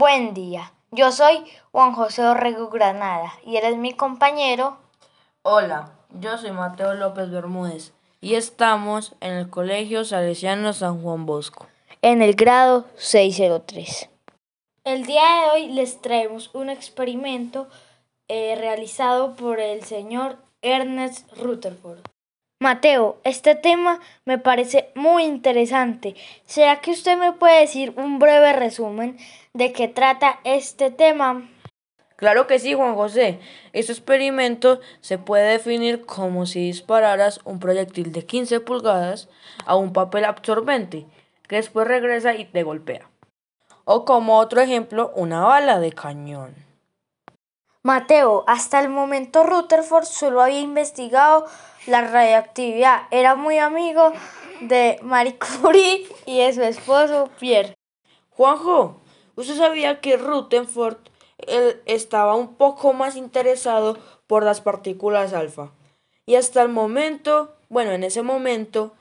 Buen día, yo soy Juan José Orrego Granada y eres mi compañero. Hola, yo soy Mateo López Bermúdez y estamos en el Colegio Salesiano San Juan Bosco. En el grado 603. El día de hoy les traemos un experimento eh, realizado por el señor Ernest Rutherford. Mateo, este tema me parece muy interesante. ¿Será que usted me puede decir un breve resumen de qué trata este tema? Claro que sí, Juan José. Este experimento se puede definir como si dispararas un proyectil de 15 pulgadas a un papel absorbente, que después regresa y te golpea. O como otro ejemplo, una bala de cañón. Mateo, hasta el momento Rutherford solo había investigado la radioactividad. Era muy amigo de Marie Curie y de su esposo Pierre. Juanjo, ¿usted sabía que Rutherford estaba un poco más interesado por las partículas alfa? Y hasta el momento, bueno, en ese momento,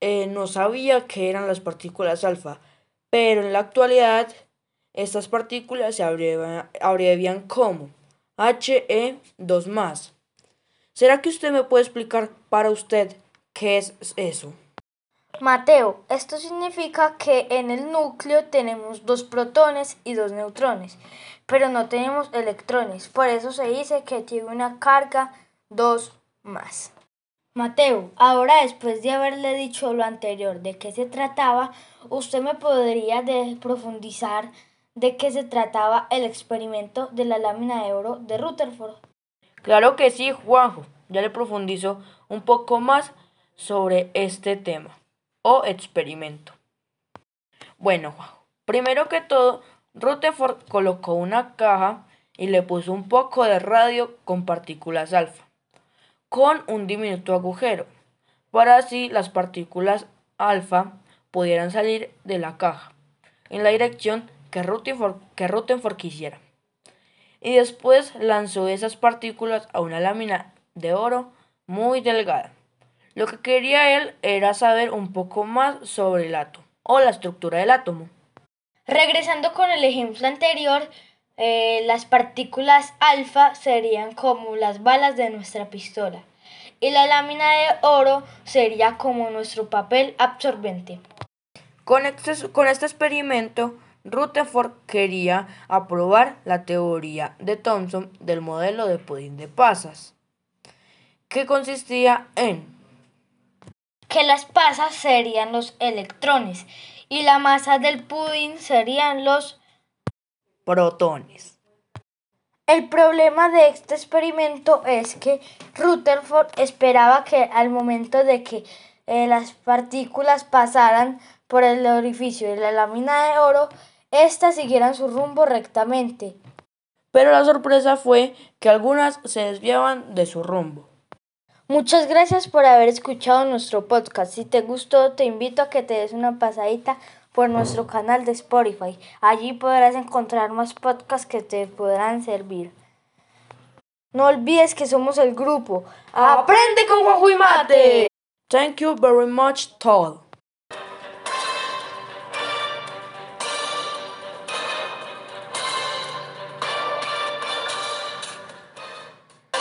eh, no sabía qué eran las partículas alfa. Pero en la actualidad, estas partículas se abrevian como HE2 más. ¿Será que usted me puede explicar para usted qué es eso? Mateo, esto significa que en el núcleo tenemos dos protones y dos neutrones, pero no tenemos electrones. Por eso se dice que tiene una carga 2 más. Mateo, ahora después de haberle dicho lo anterior de qué se trataba, usted me podría profundizar de qué se trataba el experimento de la lámina de oro de Rutherford. Claro que sí, Juanjo. Ya le profundizo un poco más sobre este tema o experimento. Bueno, Juanjo, primero que todo, Rutherford colocó una caja y le puso un poco de radio con partículas alfa, con un diminuto agujero, para así las partículas alfa pudieran salir de la caja en la dirección que Rutherford, quisiera. Y después lanzó esas partículas a una lámina de oro muy delgada. Lo que quería él era saber un poco más sobre el átomo o la estructura del átomo. Regresando con el ejemplo anterior, eh, las partículas alfa serían como las balas de nuestra pistola y la lámina de oro sería como nuestro papel absorbente. Con este, con este experimento, Rutherford quería aprobar la teoría de Thomson del modelo de pudín de pasas, que consistía en que las pasas serían los electrones y la masa del pudín serían los protones. El problema de este experimento es que Rutherford esperaba que al momento de que eh, las partículas pasaran por el orificio de la lámina de oro, éstas siguieran su rumbo rectamente. Pero la sorpresa fue que algunas se desviaban de su rumbo. Muchas gracias por haber escuchado nuestro podcast. Si te gustó, te invito a que te des una pasadita por nuestro canal de Spotify. Allí podrás encontrar más podcasts que te podrán servir. No olvides que somos el grupo Aprende con Juanjo y Mate. Thank you very much, Todd.